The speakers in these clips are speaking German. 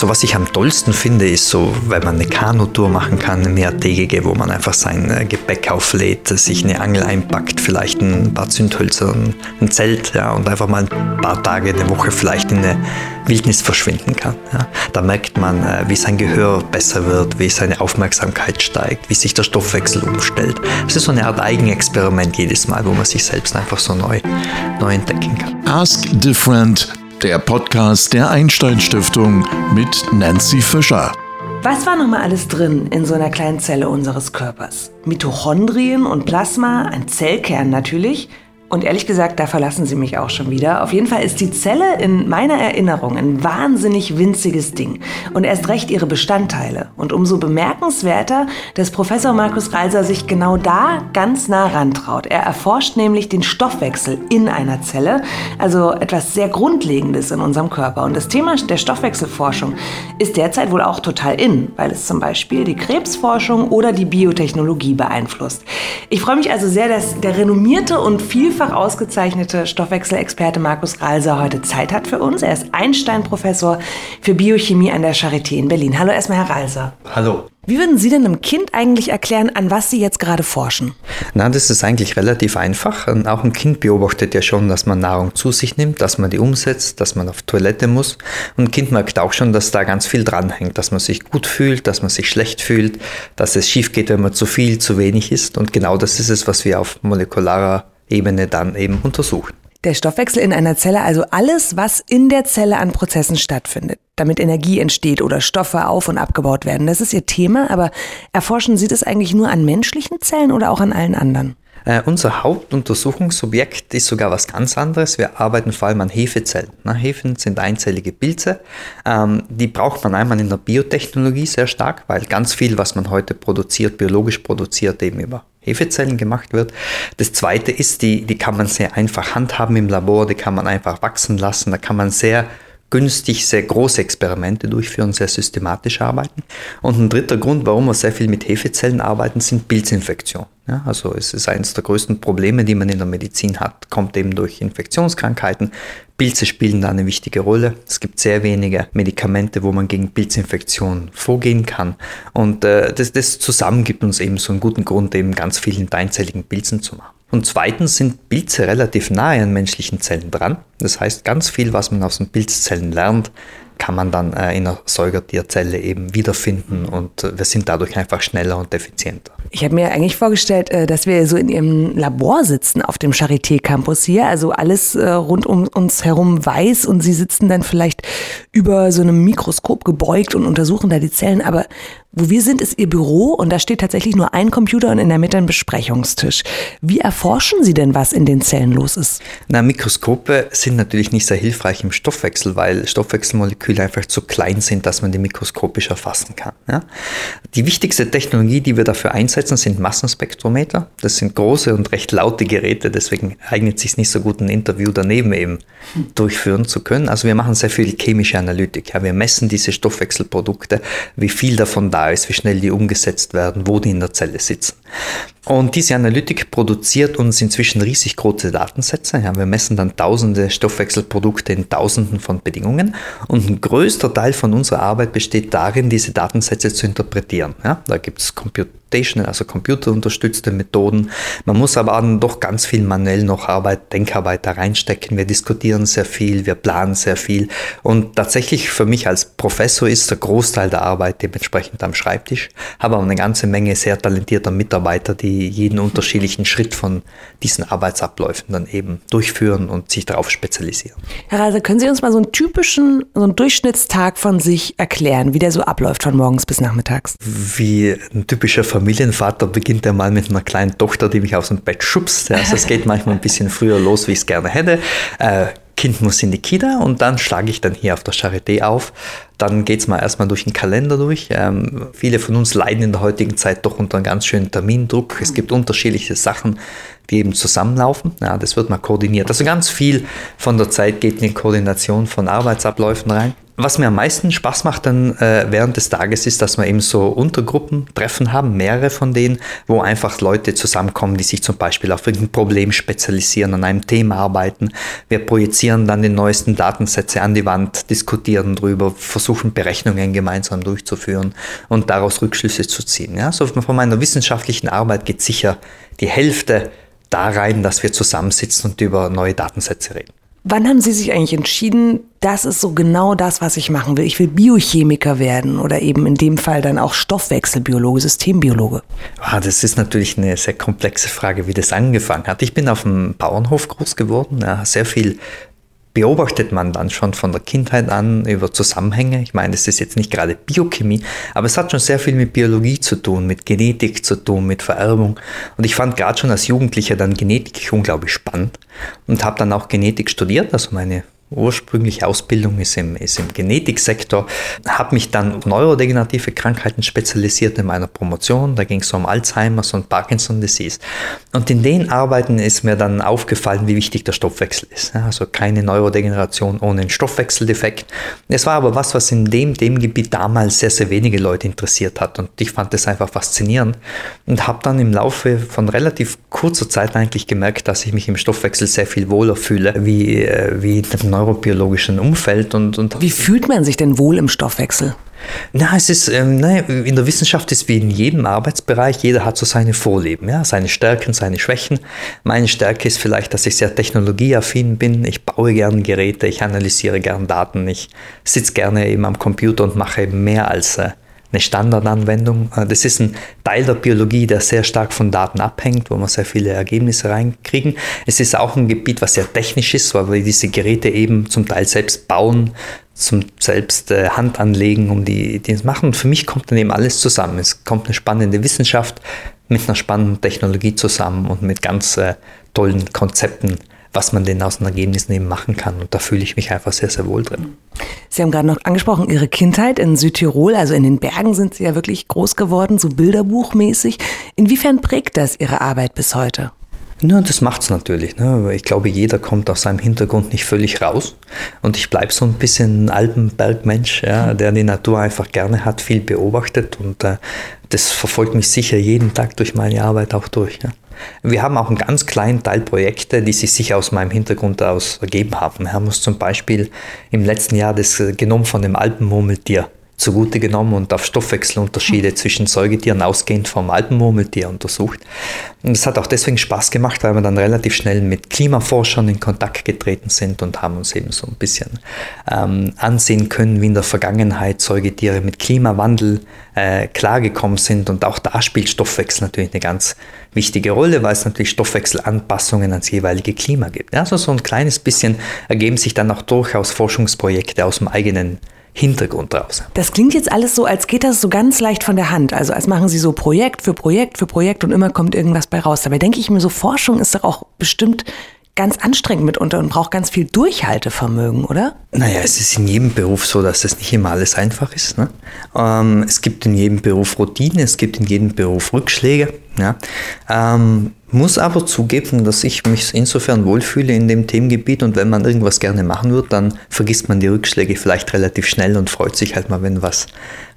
So was ich am tollsten finde, ist so, wenn man eine Kanutour machen kann, eine mehrtägige, wo man einfach sein äh, Gepäck auflädt, sich eine Angel einpackt, vielleicht ein paar Zündhölzer, ein Zelt, ja, und einfach mal ein paar Tage, eine Woche vielleicht in eine Wildnis verschwinden kann. Ja. Da merkt man, äh, wie sein Gehör besser wird, wie seine Aufmerksamkeit steigt, wie sich der Stoffwechsel umstellt. Es ist so eine Art Eigenexperiment jedes Mal, wo man sich selbst einfach so neu, neu entdecken kann. Ask Different der Podcast der Einstein Stiftung mit Nancy Fischer. Was war nochmal alles drin in so einer kleinen Zelle unseres Körpers? Mitochondrien und Plasma, ein Zellkern natürlich, und ehrlich gesagt, da verlassen Sie mich auch schon wieder. Auf jeden Fall ist die Zelle in meiner Erinnerung ein wahnsinnig winziges Ding. Und erst recht ihre Bestandteile. Und umso bemerkenswerter, dass Professor Markus Reiser sich genau da ganz nah rantraut. Er erforscht nämlich den Stoffwechsel in einer Zelle. Also etwas sehr Grundlegendes in unserem Körper. Und das Thema der Stoffwechselforschung ist derzeit wohl auch total in, weil es zum Beispiel die Krebsforschung oder die Biotechnologie beeinflusst. Ich freue mich also sehr, dass der renommierte und vielfältige vielfach ausgezeichnete Stoffwechselexperte Markus Ralser heute Zeit hat für uns. Er ist Einstein-Professor für Biochemie an der Charité in Berlin. Hallo erstmal, Herr Ralser. Hallo. Wie würden Sie denn einem Kind eigentlich erklären, an was Sie jetzt gerade forschen? Na, das ist eigentlich relativ einfach. Auch ein Kind beobachtet ja schon, dass man Nahrung zu sich nimmt, dass man die umsetzt, dass man auf Toilette muss. Und ein Kind merkt auch schon, dass da ganz viel dranhängt, dass man sich gut fühlt, dass man sich schlecht fühlt, dass es schief geht, wenn man zu viel, zu wenig isst. Und genau das ist es, was wir auf molekularer Ebene dann eben untersuchen. Der Stoffwechsel in einer Zelle, also alles, was in der Zelle an Prozessen stattfindet, damit Energie entsteht oder Stoffe auf und abgebaut werden, das ist Ihr Thema, aber erforschen Sie das eigentlich nur an menschlichen Zellen oder auch an allen anderen? Äh, unser Hauptuntersuchungsobjekt ist sogar was ganz anderes. Wir arbeiten vor allem an Hefezellen. Na, Hefen sind einzellige Pilze. Ähm, die braucht man einmal in der Biotechnologie sehr stark, weil ganz viel, was man heute produziert, biologisch produziert, eben über Hefezellen gemacht wird. Das zweite ist, die, die kann man sehr einfach handhaben im Labor, die kann man einfach wachsen lassen, da kann man sehr günstig sehr große Experimente durchführen, sehr systematisch arbeiten. Und ein dritter Grund, warum wir sehr viel mit Hefezellen arbeiten, sind Pilzinfektionen. Ja, also es ist eines der größten Probleme, die man in der Medizin hat, kommt eben durch Infektionskrankheiten. Pilze spielen da eine wichtige Rolle. Es gibt sehr wenige Medikamente, wo man gegen Pilzinfektionen vorgehen kann. Und äh, das, das zusammen gibt uns eben so einen guten Grund, eben ganz viel in einzelligen Pilzen zu machen. Und zweitens sind Pilze relativ nahe an menschlichen Zellen dran. Das heißt, ganz viel, was man aus den Pilzzellen lernt, kann man dann äh, in einer Säugertierzelle eben wiederfinden und äh, wir sind dadurch einfach schneller und effizienter. Ich habe mir eigentlich vorgestellt, äh, dass wir so in Ihrem Labor sitzen auf dem Charité Campus hier, also alles rund um uns herum weiß und Sie sitzen dann vielleicht über so einem Mikroskop gebeugt und untersuchen da die Zellen, aber wo wir sind, ist Ihr Büro und da steht tatsächlich nur ein Computer und in der Mitte ein Besprechungstisch. Wie erforschen Sie denn, was in den Zellen los ist? Na, Mikroskope sind natürlich nicht sehr hilfreich im Stoffwechsel, weil Stoffwechselmoleküle einfach zu klein sind, dass man die mikroskopisch erfassen kann. Ja? Die wichtigste Technologie, die wir dafür einsetzen, sind Massenspektrometer. Das sind große und recht laute Geräte, deswegen eignet es sich nicht so gut, ein Interview daneben eben durchführen zu können. Also wir machen sehr viel chemische Analytik. Ja? Wir messen diese Stoffwechselprodukte, wie viel davon da da ist, wie schnell die umgesetzt werden, wo die in der Zelle sitzen. Und diese Analytik produziert uns inzwischen riesig große Datensätze. Ja, wir messen dann tausende Stoffwechselprodukte in tausenden von Bedingungen. Und ein größter Teil von unserer Arbeit besteht darin, diese Datensätze zu interpretieren. Ja, da gibt es Computational, also computerunterstützte Methoden. Man muss aber dann doch ganz viel manuell noch Arbeit, Denkarbeit da reinstecken. Wir diskutieren sehr viel, wir planen sehr viel. Und tatsächlich für mich als Professor ist der Großteil der Arbeit dementsprechend am Schreibtisch. Habe aber eine ganze Menge sehr talentierter Mitarbeiter, die jeden unterschiedlichen Schritt von diesen Arbeitsabläufen dann eben durchführen und sich darauf spezialisieren. Herr Reiser, können Sie uns mal so einen typischen, so einen Durchschnittstag von sich erklären, wie der so abläuft von morgens bis nachmittags? Wie ein typischer Familienvater beginnt er mal mit einer kleinen Tochter, die mich aus dem Bett schubst. Also es geht manchmal ein bisschen früher los, wie ich es gerne hätte. Äh, Kind muss in die Kita und dann schlage ich dann hier auf der Charité auf. Dann geht es mal erstmal durch den Kalender durch. Ähm, viele von uns leiden in der heutigen Zeit doch unter einem ganz schönen Termindruck. Es gibt unterschiedliche Sachen, die eben zusammenlaufen. Ja, das wird mal koordiniert. Also ganz viel von der Zeit geht in die Koordination von Arbeitsabläufen rein. Was mir am meisten Spaß macht dann äh, während des Tages ist, dass wir eben so Untergruppentreffen haben, mehrere von denen, wo einfach Leute zusammenkommen, die sich zum Beispiel auf irgendein Problem spezialisieren, an einem Thema arbeiten. Wir projizieren dann die neuesten Datensätze an die Wand, diskutieren drüber, versuchen Berechnungen gemeinsam durchzuführen und daraus Rückschlüsse zu ziehen. Ja, so von meiner wissenschaftlichen Arbeit geht sicher die Hälfte da rein, dass wir zusammensitzen und über neue Datensätze reden. Wann haben Sie sich eigentlich entschieden, das ist so genau das, was ich machen will? Ich will Biochemiker werden oder eben in dem Fall dann auch Stoffwechselbiologe, Systembiologe. Ah, das ist natürlich eine sehr komplexe Frage, wie das angefangen hat. Ich bin auf dem Bauernhof groß geworden, sehr viel beobachtet man dann schon von der Kindheit an über Zusammenhänge. Ich meine, es ist jetzt nicht gerade Biochemie, aber es hat schon sehr viel mit Biologie zu tun, mit Genetik zu tun, mit Vererbung. Und ich fand gerade schon als Jugendlicher dann Genetik unglaublich spannend und habe dann auch Genetik studiert, also meine ursprüngliche Ausbildung ist im, ist im Genetiksektor, habe mich dann auf neurodegenerative Krankheiten spezialisiert in meiner Promotion. Da ging es um Alzheimer's und Parkinson Disease. Und in den Arbeiten ist mir dann aufgefallen, wie wichtig der Stoffwechsel ist. Also keine Neurodegeneration ohne einen Stoffwechseldefekt. Es war aber was, was in dem, dem Gebiet damals sehr, sehr wenige Leute interessiert hat. Und ich fand das einfach faszinierend und habe dann im Laufe von relativ kurzer Zeit eigentlich gemerkt, dass ich mich im Stoffwechsel sehr viel wohler fühle, wie, äh, wie in dem neurobiologischen Umfeld. Und, und Wie fühlt man sich denn wohl im Stoffwechsel? Na, es ist, ähm, ne, in der Wissenschaft ist wie in jedem Arbeitsbereich, jeder hat so seine Vorlieben, ja, seine Stärken, seine Schwächen. Meine Stärke ist vielleicht, dass ich sehr technologieaffin bin. Ich baue gerne Geräte, ich analysiere gerne Daten, ich sitze gerne eben am Computer und mache eben mehr als äh, eine Standardanwendung. Äh, das ist ein Teil der Biologie, der sehr stark von Daten abhängt, wo wir sehr viele Ergebnisse reinkriegen. Es ist auch ein Gebiet, was sehr technisch ist, weil wir diese Geräte eben zum Teil selbst bauen, zum selbst äh, Hand anlegen, um die, die zu machen. Und für mich kommt dann eben alles zusammen. Es kommt eine spannende Wissenschaft mit einer spannenden Technologie zusammen und mit ganz äh, tollen Konzepten was man denn aus den Ergebnissen eben machen kann. Und da fühle ich mich einfach sehr, sehr wohl drin. Sie haben gerade noch angesprochen, Ihre Kindheit in Südtirol, also in den Bergen sind Sie ja wirklich groß geworden, so bilderbuchmäßig. Inwiefern prägt das Ihre Arbeit bis heute? Ja, das macht es natürlich. Ne? Ich glaube, jeder kommt aus seinem Hintergrund nicht völlig raus. Und ich bleibe so ein bisschen ein Alpenbergmensch, ja, der die Natur einfach gerne hat, viel beobachtet. Und äh, das verfolgt mich sicher jeden Tag durch meine Arbeit auch durch. Ja. Wir haben auch einen ganz kleinen Teil Projekte, die sich sicher aus meinem Hintergrund aus ergeben haben. Wir haben uns zum Beispiel im letzten Jahr das Genom von dem Alpenmurmeltier zugute genommen und auf Stoffwechselunterschiede zwischen Säugetieren ausgehend vom Alpenmurmeltier untersucht. Und es hat auch deswegen Spaß gemacht, weil wir dann relativ schnell mit Klimaforschern in Kontakt getreten sind und haben uns eben so ein bisschen ähm, ansehen können, wie in der Vergangenheit Säugetiere mit Klimawandel äh, klargekommen sind. Und auch da spielt Stoffwechsel natürlich eine ganz wichtige Rolle, weil es natürlich Stoffwechselanpassungen ans jeweilige Klima gibt. Also so ein kleines bisschen ergeben sich dann auch durchaus Forschungsprojekte aus dem eigenen Hintergrund draus. Das klingt jetzt alles so, als geht das so ganz leicht von der Hand. Also als machen Sie so Projekt für Projekt für Projekt und immer kommt irgendwas bei raus. Dabei denke ich mir so, Forschung ist doch auch bestimmt ganz anstrengend mitunter und braucht ganz viel Durchhaltevermögen, oder? Naja, es ist in jedem Beruf so, dass es nicht immer alles einfach ist. Ne? Ähm, es gibt in jedem Beruf Routine, es gibt in jedem Beruf Rückschläge. Ja? Ähm, muss aber zugeben, dass ich mich insofern wohlfühle in dem Themengebiet und wenn man irgendwas gerne machen wird, dann vergisst man die Rückschläge vielleicht relativ schnell und freut sich halt mal, wenn was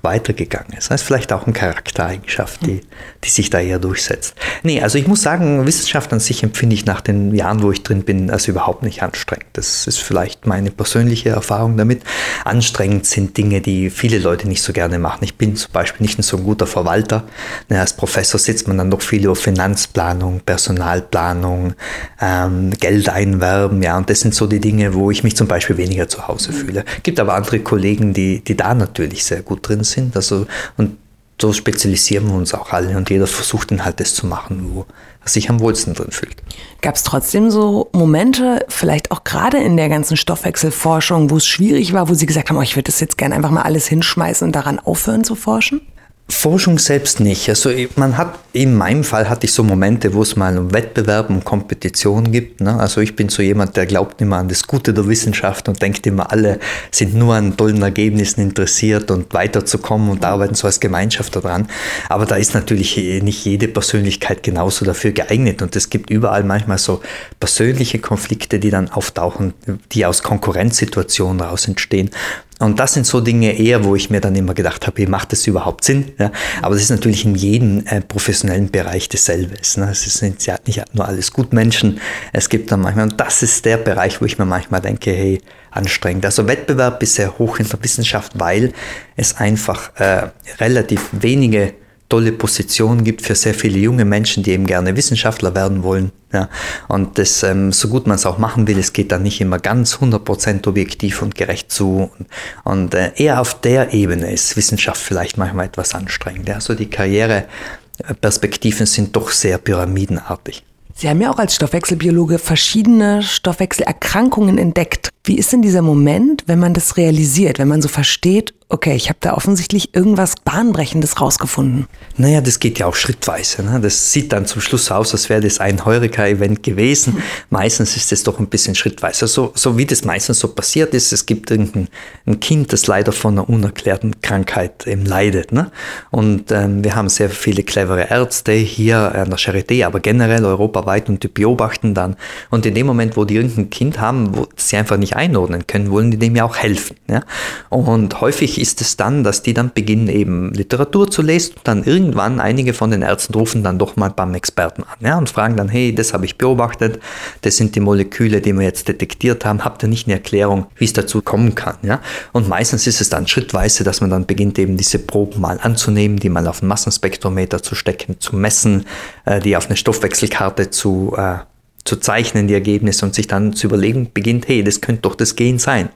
weitergegangen ist. Das ist vielleicht auch eine Charaktereigenschaft, die, die sich da eher durchsetzt. Nee, also ich muss sagen, Wissenschaft an sich empfinde ich nach den Jahren, wo ich drin bin, als überhaupt nicht anstrengend. Das ist vielleicht meine persönliche Erfahrung damit. Anstrengend sind Dinge, die viele Leute nicht so gerne machen. Ich bin zum Beispiel nicht ein so guter Verwalter. Als Professor sitzt man dann doch viel über Finanzplanung, Personalplanung, ähm, Geld einwerben, ja, und das sind so die Dinge, wo ich mich zum Beispiel weniger zu Hause fühle. Gibt aber andere Kollegen, die, die da natürlich sehr gut drin sind. Also, und so spezialisieren wir uns auch alle und jeder versucht dann halt das zu machen, wo er sich am wohlsten drin fühlt. Gab es trotzdem so Momente, vielleicht auch gerade in der ganzen Stoffwechselforschung, wo es schwierig war, wo Sie gesagt haben, oh, ich würde das jetzt gerne einfach mal alles hinschmeißen und daran aufhören zu forschen? Forschung selbst nicht. Also man hat, in meinem Fall hatte ich so Momente, wo es mal um Wettbewerb, um Kompetition gibt. Ne? Also ich bin so jemand, der glaubt immer an das Gute der Wissenschaft und denkt immer, alle sind nur an tollen Ergebnissen interessiert und weiterzukommen und arbeiten so als Gemeinschaft daran. Aber da ist natürlich nicht jede Persönlichkeit genauso dafür geeignet und es gibt überall manchmal so persönliche Konflikte, die dann auftauchen, die aus Konkurrenzsituationen daraus entstehen. Und das sind so Dinge eher, wo ich mir dann immer gedacht habe, macht das überhaupt Sinn? Ja, aber das ist natürlich in jedem äh, professionellen Bereich dasselbe. Ne? Es sind ja nicht nur alles Gutmenschen. Es gibt dann manchmal, und das ist der Bereich, wo ich mir manchmal denke, hey, anstrengend. Also Wettbewerb ist sehr hoch in der Wissenschaft, weil es einfach äh, relativ wenige tolle Position gibt für sehr viele junge Menschen, die eben gerne Wissenschaftler werden wollen. Ja. Und das, ähm, so gut man es auch machen will, es geht dann nicht immer ganz 100% objektiv und gerecht zu. Und, und äh, eher auf der Ebene ist Wissenschaft vielleicht manchmal etwas anstrengend. Ja. Also die Karriereperspektiven sind doch sehr pyramidenartig. Sie haben ja auch als Stoffwechselbiologe verschiedene Stoffwechselerkrankungen entdeckt. Wie ist denn dieser Moment, wenn man das realisiert, wenn man so versteht, okay, ich habe da offensichtlich irgendwas Bahnbrechendes rausgefunden? Naja, das geht ja auch schrittweise. Ne? Das sieht dann zum Schluss aus, als wäre das ein Heureka-Event gewesen. Mhm. Meistens ist es doch ein bisschen schrittweise. So, so wie das meistens so passiert ist, es gibt irgendein ein Kind, das leider von einer unerklärten Krankheit eben leidet. Ne? Und ähm, wir haben sehr viele clevere Ärzte hier an der Charité, aber generell europaweit und die beobachten dann. Und in dem Moment, wo die irgendein Kind haben, wo sie einfach nicht einordnen können, wollen die dem ja auch helfen. Ja? Und häufig ist es dann, dass die dann beginnen eben Literatur zu lesen und dann irgendwann einige von den Ärzten rufen dann doch mal beim Experten an ja? und fragen dann, hey, das habe ich beobachtet, das sind die Moleküle, die wir jetzt detektiert haben, habt ihr nicht eine Erklärung, wie es dazu kommen kann? Ja? Und meistens ist es dann schrittweise, dass man dann beginnt eben diese Proben mal anzunehmen, die mal auf ein Massenspektrometer zu stecken, zu messen, äh, die auf eine Stoffwechselkarte zu äh, zu zeichnen, die Ergebnisse und sich dann zu überlegen beginnt, hey, das könnte doch das Gen sein.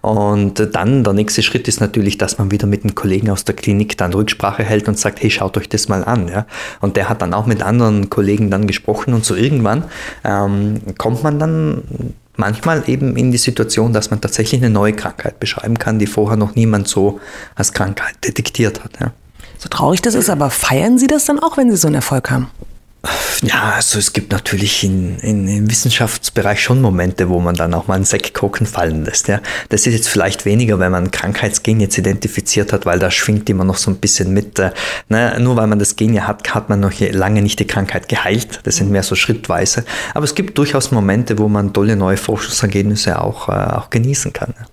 Und dann der nächste Schritt ist natürlich, dass man wieder mit einem Kollegen aus der Klinik dann Rücksprache hält und sagt, hey, schaut euch das mal an. Ja? Und der hat dann auch mit anderen Kollegen dann gesprochen und so irgendwann ähm, kommt man dann manchmal eben in die Situation, dass man tatsächlich eine neue Krankheit beschreiben kann, die vorher noch niemand so als Krankheit detektiert hat. Ja? So traurig das ist, aber feiern Sie das dann auch, wenn Sie so einen Erfolg haben? Ja, also es gibt natürlich in, in, im Wissenschaftsbereich schon Momente, wo man dann auch mal einen Sektkoken fallen lässt. Ja. Das ist jetzt vielleicht weniger, wenn man ein Krankheitsgen jetzt identifiziert hat, weil da schwingt immer noch so ein bisschen mit. Äh, ne, nur weil man das Gen ja hat, hat man noch lange nicht die Krankheit geheilt. Das sind mehr so schrittweise. Aber es gibt durchaus Momente, wo man tolle neue Forschungsergebnisse auch, äh, auch genießen kann. Ja.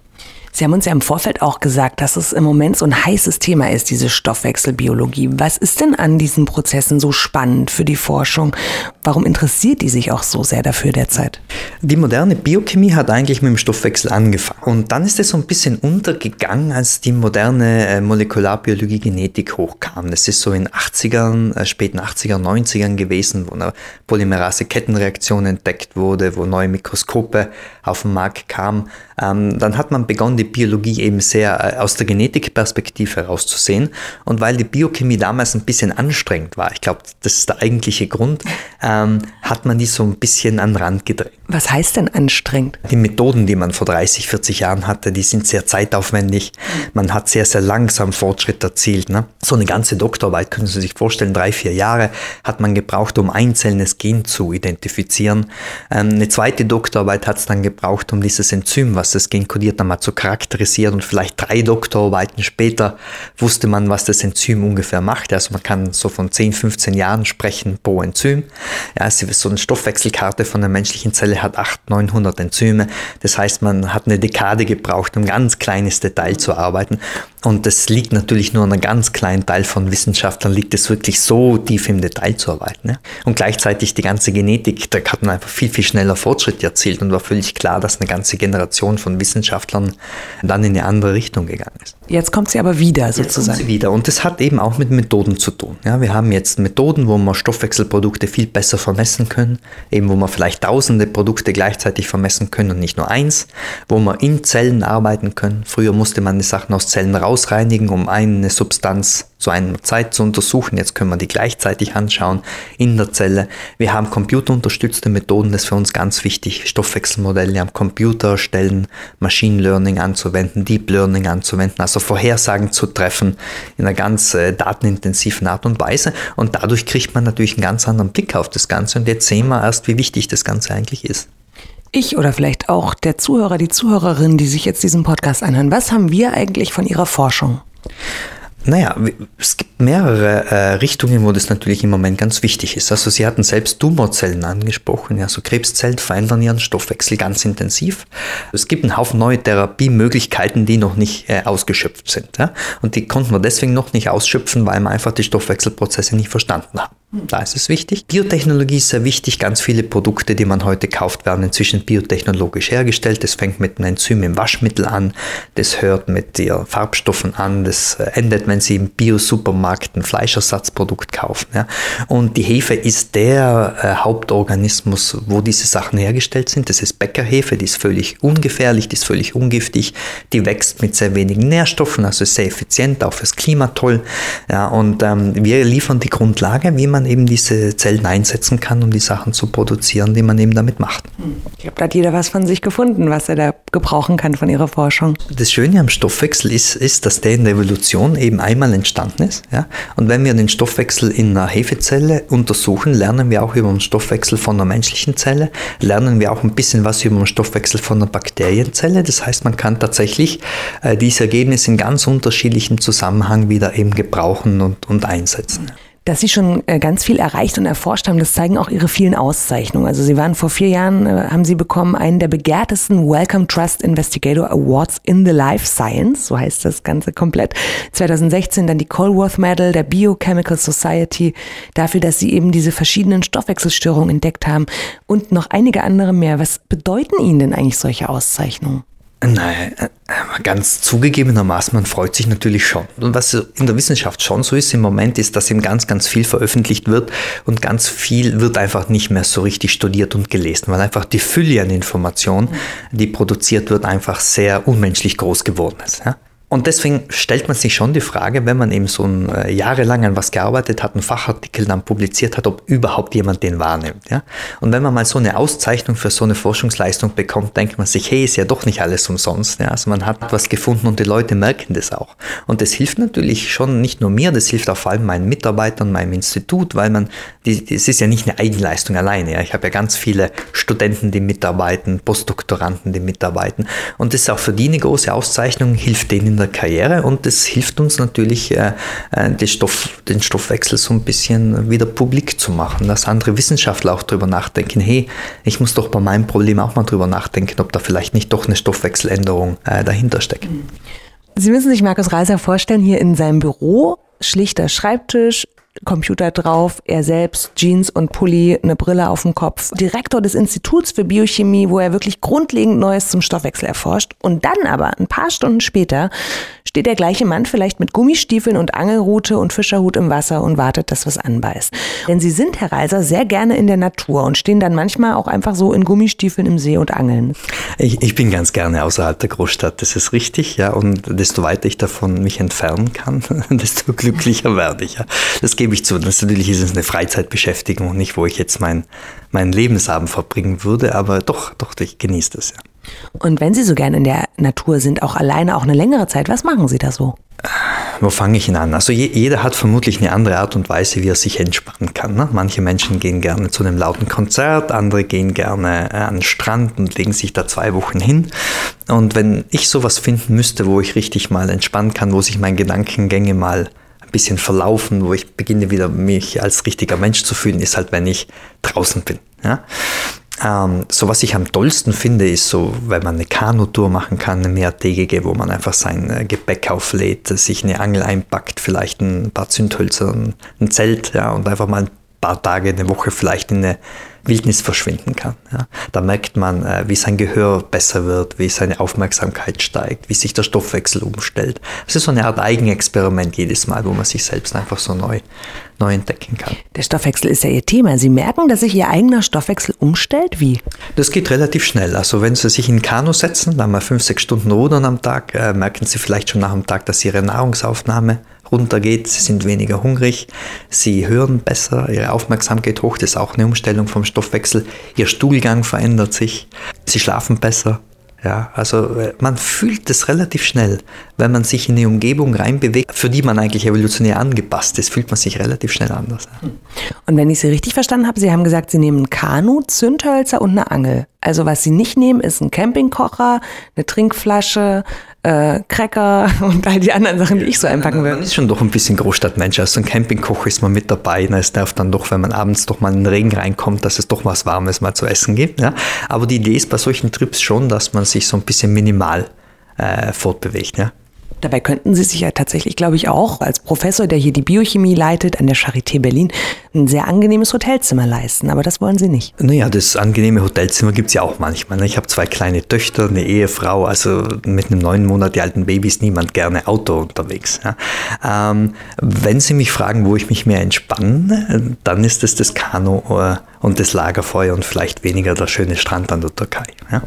Sie haben uns ja im Vorfeld auch gesagt, dass es im Moment so ein heißes Thema ist, diese Stoffwechselbiologie. Was ist denn an diesen Prozessen so spannend für die Forschung? Warum interessiert die sich auch so sehr dafür derzeit? Die moderne Biochemie hat eigentlich mit dem Stoffwechsel angefangen. Und dann ist es so ein bisschen untergegangen, als die moderne äh, Molekularbiologie Genetik hochkam. Das ist so in 80ern, äh, späten 80er, 90ern gewesen, wo eine Polymerase-Kettenreaktion entdeckt wurde, wo neue Mikroskope auf den Markt kamen. Ähm, dann hat man begonnen, die Biologie eben sehr äh, aus der Genetikperspektive herauszusehen. Und weil die Biochemie damals ein bisschen anstrengend war, ich glaube, das ist der eigentliche Grund, ähm, hat man die so ein bisschen an den Rand gedreht. Was heißt denn anstrengend? Die Methoden, die man vor 30, 40 Jahren hatte, die sind sehr zeitaufwendig. Man hat sehr, sehr langsam Fortschritt erzielt. Ne? So eine ganze Doktorarbeit, können Sie sich vorstellen, drei, vier Jahre hat man gebraucht, um einzelnes Gen zu identifizieren. Ähm, eine zweite Doktorarbeit hat es dann gebraucht, um dieses Enzym, was das Gen kodiert, dann mal zu charakterisieren. Und vielleicht drei Doktorarbeiten später wusste man, was das Enzym ungefähr macht. Also man kann so von 10, 15 Jahren sprechen pro Enzym. Ja, so eine Stoffwechselkarte von der menschlichen Zelle hat 800, 900 Enzyme. Das heißt, man hat eine Dekade gebraucht, um ganz kleines Detail zu arbeiten. Und das liegt natürlich nur an einem ganz kleinen Teil von Wissenschaftlern, liegt es wirklich so tief im Detail zu arbeiten. Ja? Und gleichzeitig die ganze Genetik, da hat man einfach viel, viel schneller Fortschritt erzielt und war völlig klar, dass eine ganze Generation von Wissenschaftlern dann in eine andere Richtung gegangen ist. Jetzt kommt sie aber wieder sozusagen. Jetzt kommt sie wieder und das hat eben auch mit Methoden zu tun. Ja, wir haben jetzt Methoden, wo man Stoffwechselprodukte viel besser vermessen können, eben wo man vielleicht tausende Produkte gleichzeitig vermessen können und nicht nur eins, wo man in Zellen arbeiten können. Früher musste man die Sachen aus Zellen raus ausreinigen, um eine Substanz zu einer Zeit zu untersuchen. Jetzt können wir die gleichzeitig anschauen in der Zelle. Wir haben computerunterstützte Methoden, das ist für uns ganz wichtig. Stoffwechselmodelle am Computer erstellen, Machine Learning anzuwenden, Deep Learning anzuwenden, also Vorhersagen zu treffen in einer ganz äh, datenintensiven Art und Weise. Und dadurch kriegt man natürlich einen ganz anderen Blick auf das Ganze. Und jetzt sehen wir erst, wie wichtig das Ganze eigentlich ist ich oder vielleicht auch der Zuhörer, die Zuhörerin, die sich jetzt diesen Podcast anhören, was haben wir eigentlich von Ihrer Forschung? Naja, es gibt mehrere äh, Richtungen, wo das natürlich im Moment ganz wichtig ist. Also Sie hatten selbst Tumorzellen angesprochen, ja, so Krebszellen verändern ihren Stoffwechsel ganz intensiv. Es gibt einen Haufen neue Therapiemöglichkeiten, die noch nicht äh, ausgeschöpft sind. Ja? Und die konnten wir deswegen noch nicht ausschöpfen, weil wir einfach die Stoffwechselprozesse nicht verstanden haben. Da ist es wichtig. Biotechnologie ist sehr wichtig. Ganz viele Produkte, die man heute kauft, werden inzwischen biotechnologisch hergestellt. Das fängt mit einem Enzym im Waschmittel an, das hört mit den Farbstoffen an, das äh, endet, wenn Sie im Bio-Supermarkt ein Fleischersatzprodukt kaufen. Ja. Und die Hefe ist der äh, Hauptorganismus, wo diese Sachen hergestellt sind. Das ist Bäckerhefe, die ist völlig ungefährlich, die ist völlig ungiftig, die wächst mit sehr wenigen Nährstoffen, also sehr effizient, auch fürs Klima toll. Ja, und ähm, wir liefern die Grundlage, wie man man eben diese Zellen einsetzen kann, um die Sachen zu produzieren, die man eben damit macht. Ich glaube, da hat jeder was von sich gefunden, was er da gebrauchen kann von ihrer Forschung. Das Schöne am Stoffwechsel ist, ist dass der in der Evolution eben einmal entstanden ist. Ja? Und wenn wir den Stoffwechsel in einer Hefezelle untersuchen, lernen wir auch über den Stoffwechsel von einer menschlichen Zelle, lernen wir auch ein bisschen was über den Stoffwechsel von einer Bakterienzelle. Das heißt, man kann tatsächlich äh, diese Ergebnisse in ganz unterschiedlichen Zusammenhang wieder eben gebrauchen und, und einsetzen dass Sie schon äh, ganz viel erreicht und erforscht haben, das zeigen auch Ihre vielen Auszeichnungen. Also Sie waren vor vier Jahren, äh, haben Sie bekommen einen der begehrtesten Wellcome Trust Investigator Awards in the Life Science, so heißt das Ganze komplett. 2016 dann die Colworth Medal der Biochemical Society dafür, dass Sie eben diese verschiedenen Stoffwechselstörungen entdeckt haben und noch einige andere mehr. Was bedeuten Ihnen denn eigentlich solche Auszeichnungen? Nein, äh, ganz zugegebenermaßen, man freut sich natürlich schon. Und was in der Wissenschaft schon so ist im Moment, ist, dass eben ganz, ganz viel veröffentlicht wird und ganz viel wird einfach nicht mehr so richtig studiert und gelesen, weil einfach die Fülle an Informationen, die produziert wird, einfach sehr unmenschlich groß geworden ist. Ja? Und deswegen stellt man sich schon die Frage, wenn man eben so ein, äh, jahrelang an was gearbeitet hat, einen Fachartikel dann publiziert hat, ob überhaupt jemand den wahrnimmt. Ja? Und wenn man mal so eine Auszeichnung für so eine Forschungsleistung bekommt, denkt man sich, hey, ist ja doch nicht alles umsonst. Ja? Also man hat was gefunden und die Leute merken das auch. Und das hilft natürlich schon nicht nur mir, das hilft auch vor allem meinen Mitarbeitern, meinem Institut, weil man, es ist ja nicht eine Eigenleistung alleine. Ja? Ich habe ja ganz viele Studenten, die mitarbeiten, Postdoktoranden, die mitarbeiten. Und das ist auch für die eine große Auszeichnung, hilft denen der Karriere und es hilft uns natürlich, äh, äh Stoff, den Stoffwechsel so ein bisschen wieder publik zu machen, dass andere Wissenschaftler auch darüber nachdenken, hey, ich muss doch bei meinem Problem auch mal drüber nachdenken, ob da vielleicht nicht doch eine Stoffwechseländerung äh, dahinter steckt. Sie müssen sich Markus Reiser vorstellen, hier in seinem Büro, schlichter Schreibtisch, Computer drauf, er selbst, Jeans und Pulli, eine Brille auf dem Kopf. Direktor des Instituts für Biochemie, wo er wirklich grundlegend Neues zum Stoffwechsel erforscht. Und dann aber, ein paar Stunden später, steht der gleiche Mann vielleicht mit Gummistiefeln und Angelrute und Fischerhut im Wasser und wartet, dass was anbeißt. Denn sie sind, Herr Reiser, sehr gerne in der Natur und stehen dann manchmal auch einfach so in Gummistiefeln im See und angeln. Ich, ich bin ganz gerne außerhalb der Großstadt, das ist richtig, ja. Und desto weiter ich davon mich entfernen kann, desto glücklicher werde ich. Ja. Das gebe ich zu. Das natürlich ist es eine Freizeitbeschäftigung und nicht, wo ich jetzt mein, meinen Lebensabend verbringen würde, aber doch, doch, ich genieße das, ja. Und wenn Sie so gerne in der Natur sind, auch alleine, auch eine längere Zeit, was machen Sie da so? Wo fange ich ihn an? Also je, jeder hat vermutlich eine andere Art und Weise, wie er sich entspannen kann. Ne? Manche Menschen gehen gerne zu einem lauten Konzert, andere gehen gerne äh, an den Strand und legen sich da zwei Wochen hin. Und wenn ich sowas finden müsste, wo ich richtig mal entspannen kann, wo sich meine Gedankengänge mal bisschen verlaufen, wo ich beginne wieder mich als richtiger Mensch zu fühlen, ist halt, wenn ich draußen bin. Ja? Ähm, so was ich am tollsten finde, ist so, wenn man eine Kanutour machen kann, eine mehrtägige, wo man einfach sein äh, Gepäck auflädt, sich eine Angel einpackt, vielleicht ein paar Zündhölzer, ein Zelt, ja, und einfach mal ein paar Tage, eine Woche vielleicht in eine Wildnis verschwinden kann. Ja. Da merkt man, äh, wie sein Gehör besser wird, wie seine Aufmerksamkeit steigt, wie sich der Stoffwechsel umstellt. Es ist so eine Art Eigenexperiment jedes Mal, wo man sich selbst einfach so neu, neu entdecken kann. Der Stoffwechsel ist ja Ihr Thema. Sie merken, dass sich Ihr eigener Stoffwechsel umstellt? Wie? Das geht relativ schnell. Also wenn Sie sich in ein Kanu setzen, dann mal fünf, sechs Stunden rudern am Tag, äh, merken Sie vielleicht schon nach dem Tag, dass Ihre Nahrungsaufnahme runtergeht, sie sind weniger hungrig, sie hören besser, ihre Aufmerksamkeit hoch, das ist auch eine Umstellung vom Stoffwechsel, ihr Stuhlgang verändert sich, sie schlafen besser. Ja, also äh, man fühlt es relativ schnell, wenn man sich in eine Umgebung reinbewegt, für die man eigentlich evolutionär angepasst ist, fühlt man sich relativ schnell anders. Und wenn ich Sie richtig verstanden habe, Sie haben gesagt, Sie nehmen Kanu, Zündhölzer und eine Angel. Also was Sie nicht nehmen, ist ein Campingkocher, eine Trinkflasche, äh, Cracker und all die anderen Sachen, die ich so einpacken will. Man ist schon doch ein bisschen Großstadtmensch. Als so ein Campingkoch ist man mit dabei. Na, es darf dann doch, wenn man abends doch mal in den Regen reinkommt, dass es doch was Warmes mal zu essen gibt. Ja? Aber die Idee ist bei solchen Trips schon, dass man sich so ein bisschen minimal äh, fortbewegt. Ja? Dabei könnten Sie sich ja tatsächlich, glaube ich, auch als Professor, der hier die Biochemie leitet an der Charité Berlin, ein sehr angenehmes Hotelzimmer leisten. Aber das wollen Sie nicht. Naja, das angenehme Hotelzimmer gibt es ja auch manchmal. Ne? Ich habe zwei kleine Töchter, eine Ehefrau. Also mit einem neun Monate alten Baby ist niemand gerne Auto unterwegs. Ja? Ähm, wenn Sie mich fragen, wo ich mich mehr entspanne, dann ist es das Kanu äh, und das Lagerfeuer und vielleicht weniger der schöne Strand an der Türkei. Ja?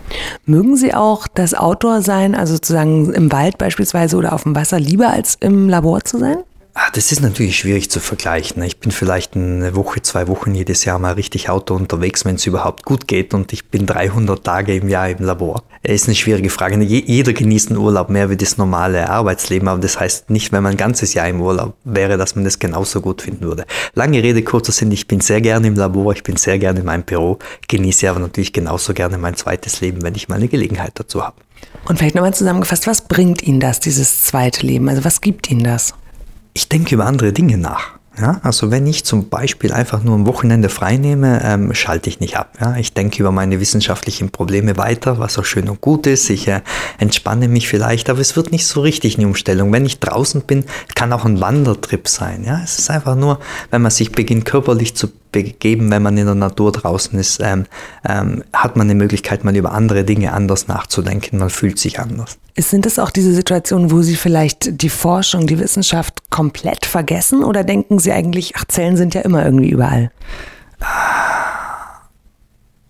Mögen Sie auch das Outdoor sein, also sozusagen im Wald beispielsweise oder auf dem Wasser, lieber als im Labor zu sein? Ah, das ist natürlich schwierig zu vergleichen. Ich bin vielleicht eine Woche, zwei Wochen jedes Jahr mal richtig Auto unterwegs, wenn es überhaupt gut geht und ich bin 300 Tage im Jahr im Labor. Ist eine schwierige Frage. Jeder genießt einen Urlaub mehr wie das normale Arbeitsleben, aber das heißt nicht, wenn man ein ganzes Jahr im Urlaub wäre, dass man das genauso gut finden würde. Lange Rede, kurzer Sinn, ich bin sehr gerne im Labor, ich bin sehr gerne in meinem Büro, genieße aber natürlich genauso gerne mein zweites Leben, wenn ich mal eine Gelegenheit dazu habe. Und vielleicht nochmal zusammengefasst, was bringt Ihnen das, dieses zweite Leben? Also was gibt Ihnen das? Ich denke über andere Dinge nach. Ja, also wenn ich zum Beispiel einfach nur am Wochenende frei nehme, ähm, schalte ich nicht ab. Ja, ich denke über meine wissenschaftlichen Probleme weiter, was auch schön und gut ist. Ich äh, entspanne mich vielleicht, aber es wird nicht so richtig eine Umstellung. Wenn ich draußen bin, kann auch ein Wandertrip sein. Ja, es ist einfach nur, wenn man sich beginnt körperlich zu begeben, wenn man in der Natur draußen ist, ähm, ähm, hat man eine Möglichkeit, mal über andere Dinge anders nachzudenken. Man fühlt sich anders. Sind es auch diese Situationen, wo Sie vielleicht die Forschung, die Wissenschaft komplett vergessen oder denken Sie eigentlich, ach, Zellen sind ja immer irgendwie überall?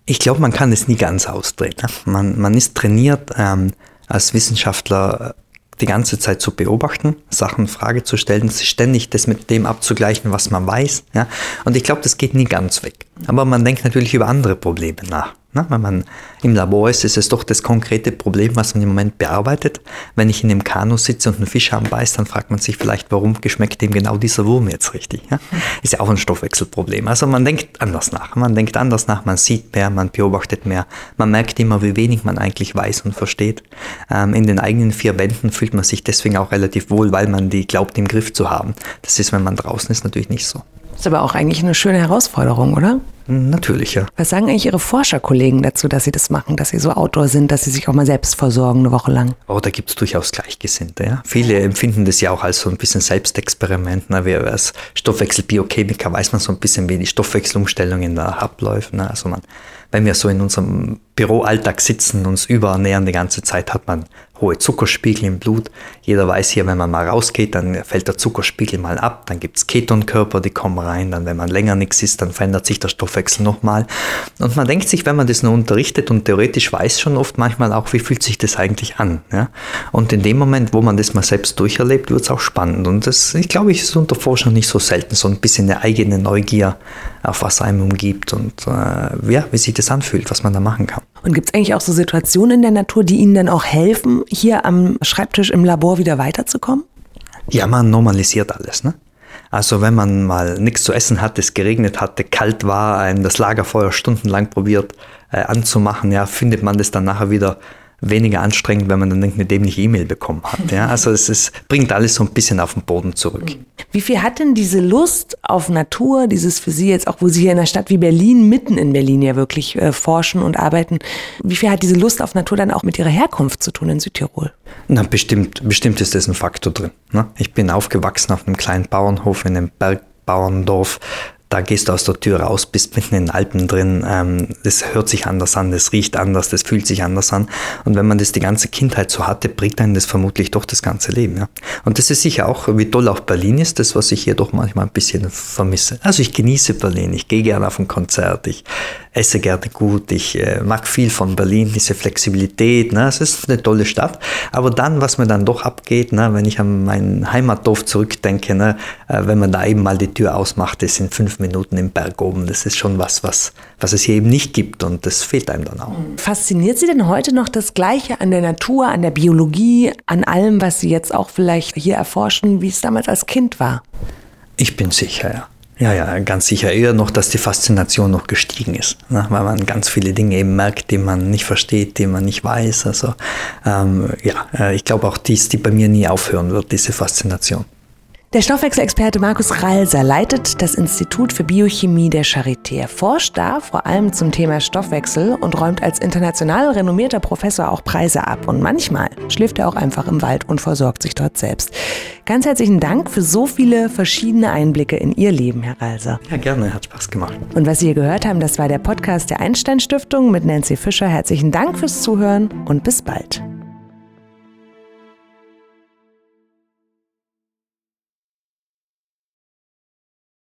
Ich glaube, man kann es nie ganz ausdrehen. Man, man ist trainiert, ähm, als Wissenschaftler die ganze Zeit zu beobachten, Sachen Frage zu stellen, ständig das mit dem abzugleichen, was man weiß. Ja? Und ich glaube, das geht nie ganz weg. Aber man denkt natürlich über andere Probleme nach. Ne? Wenn man im Labor ist, ist es doch das konkrete Problem, was man im Moment bearbeitet. Wenn ich in dem Kanu sitze und einen Fischarm beißt, dann fragt man sich vielleicht, warum geschmeckt dem genau dieser Wurm jetzt richtig. Ja? Ist ja auch ein Stoffwechselproblem. Also man denkt anders nach. Man denkt anders nach, man sieht mehr, man beobachtet mehr. Man merkt immer, wie wenig man eigentlich weiß und versteht. Ähm, in den eigenen vier Wänden fühlt man sich deswegen auch relativ wohl, weil man die glaubt im Griff zu haben. Das ist, wenn man draußen ist, natürlich nicht so. Ist aber auch eigentlich eine schöne Herausforderung, oder? Natürlich, ja. Was sagen eigentlich Ihre Forscherkollegen dazu, dass Sie das machen, dass Sie so Outdoor sind, dass Sie sich auch mal selbst versorgen eine Woche lang? Oh, da gibt es durchaus Gleichgesinnte. Ja? Viele empfinden das ja auch als so ein bisschen Selbstexperiment. Ne? Wir als Stoffwechselbiochemiker weiß man so ein bisschen, wie die Stoffwechselumstellung in der abläuft. Ne? Also man, wenn wir so in unserem Büroalltag sitzen, uns überernähren die ganze Zeit, hat man hohe Zuckerspiegel im Blut. Jeder weiß hier, wenn man mal rausgeht, dann fällt der Zuckerspiegel mal ab, dann gibt es Ketonkörper, die kommen rein, dann wenn man länger nichts isst, dann verändert sich der Stoffwechsel nochmal. Und man denkt sich, wenn man das nur unterrichtet und theoretisch weiß schon oft manchmal auch, wie fühlt sich das eigentlich an. Ja? Und in dem Moment, wo man das mal selbst durcherlebt, wird es auch spannend. Und das, ich glaube, ich ist unter Forschern nicht so selten, so ein bisschen eine eigene Neugier, auf was einem umgibt und äh, ja, wie sich das anfühlt, was man da machen kann. Und gibt es eigentlich auch so Situationen in der Natur, die Ihnen dann auch helfen, hier am Schreibtisch im Labor wieder weiterzukommen? Ja, man normalisiert alles. Ne? Also wenn man mal nichts zu essen hat, es geregnet hatte, kalt war, einem das Lagerfeuer stundenlang probiert äh, anzumachen, ja, findet man das dann nachher wieder weniger anstrengend, wenn man dann eine dämliche E-Mail bekommen hat. Ja? Also es ist, bringt alles so ein bisschen auf den Boden zurück. Wie viel hat denn diese Lust auf Natur, dieses für Sie jetzt auch, wo Sie hier in einer Stadt wie Berlin, mitten in Berlin ja wirklich äh, forschen und arbeiten, wie viel hat diese Lust auf Natur dann auch mit Ihrer Herkunft zu tun in Südtirol? Na, bestimmt, bestimmt ist das ein Faktor drin. Ne? Ich bin aufgewachsen auf einem kleinen Bauernhof in einem Bergbauerndorf da gehst du aus der Tür raus, bist mitten in den Alpen drin, ähm, das hört sich anders an, das riecht anders, das fühlt sich anders an. Und wenn man das die ganze Kindheit so hatte, prägt einen das vermutlich doch das ganze Leben. Ja? Und das ist sicher auch, wie toll auch Berlin ist, das, was ich hier doch manchmal ein bisschen vermisse. Also ich genieße Berlin, ich gehe gerne auf ein Konzert, ich esse gerne gut, ich äh, mag viel von Berlin, diese Flexibilität, ne? es ist eine tolle Stadt. Aber dann, was mir dann doch abgeht, ne? wenn ich an mein Heimatdorf zurückdenke, ne? Äh, wenn man da eben mal die Tür ausmacht, das sind fünf Minuten im Berg oben, das ist schon was, was, was es hier eben nicht gibt und das fehlt einem dann auch. Fasziniert Sie denn heute noch das Gleiche an der Natur, an der Biologie, an allem, was Sie jetzt auch vielleicht hier erforschen, wie es damals als Kind war? Ich bin sicher, ja. Ja, ja, ganz sicher. Eher noch, dass die Faszination noch gestiegen ist, ne? weil man ganz viele Dinge eben merkt, die man nicht versteht, die man nicht weiß. Also ähm, ja, äh, ich glaube auch dies, die bei mir nie aufhören wird, diese Faszination. Der Stoffwechselexperte Markus Ralser leitet das Institut für Biochemie der Charité. Er forscht da vor allem zum Thema Stoffwechsel und räumt als international renommierter Professor auch Preise ab. Und manchmal schläft er auch einfach im Wald und versorgt sich dort selbst. Ganz herzlichen Dank für so viele verschiedene Einblicke in Ihr Leben, Herr Ralser. Ja, gerne, hat Spaß gemacht. Und was Sie hier gehört haben, das war der Podcast der Einstein Stiftung mit Nancy Fischer. Herzlichen Dank fürs Zuhören und bis bald.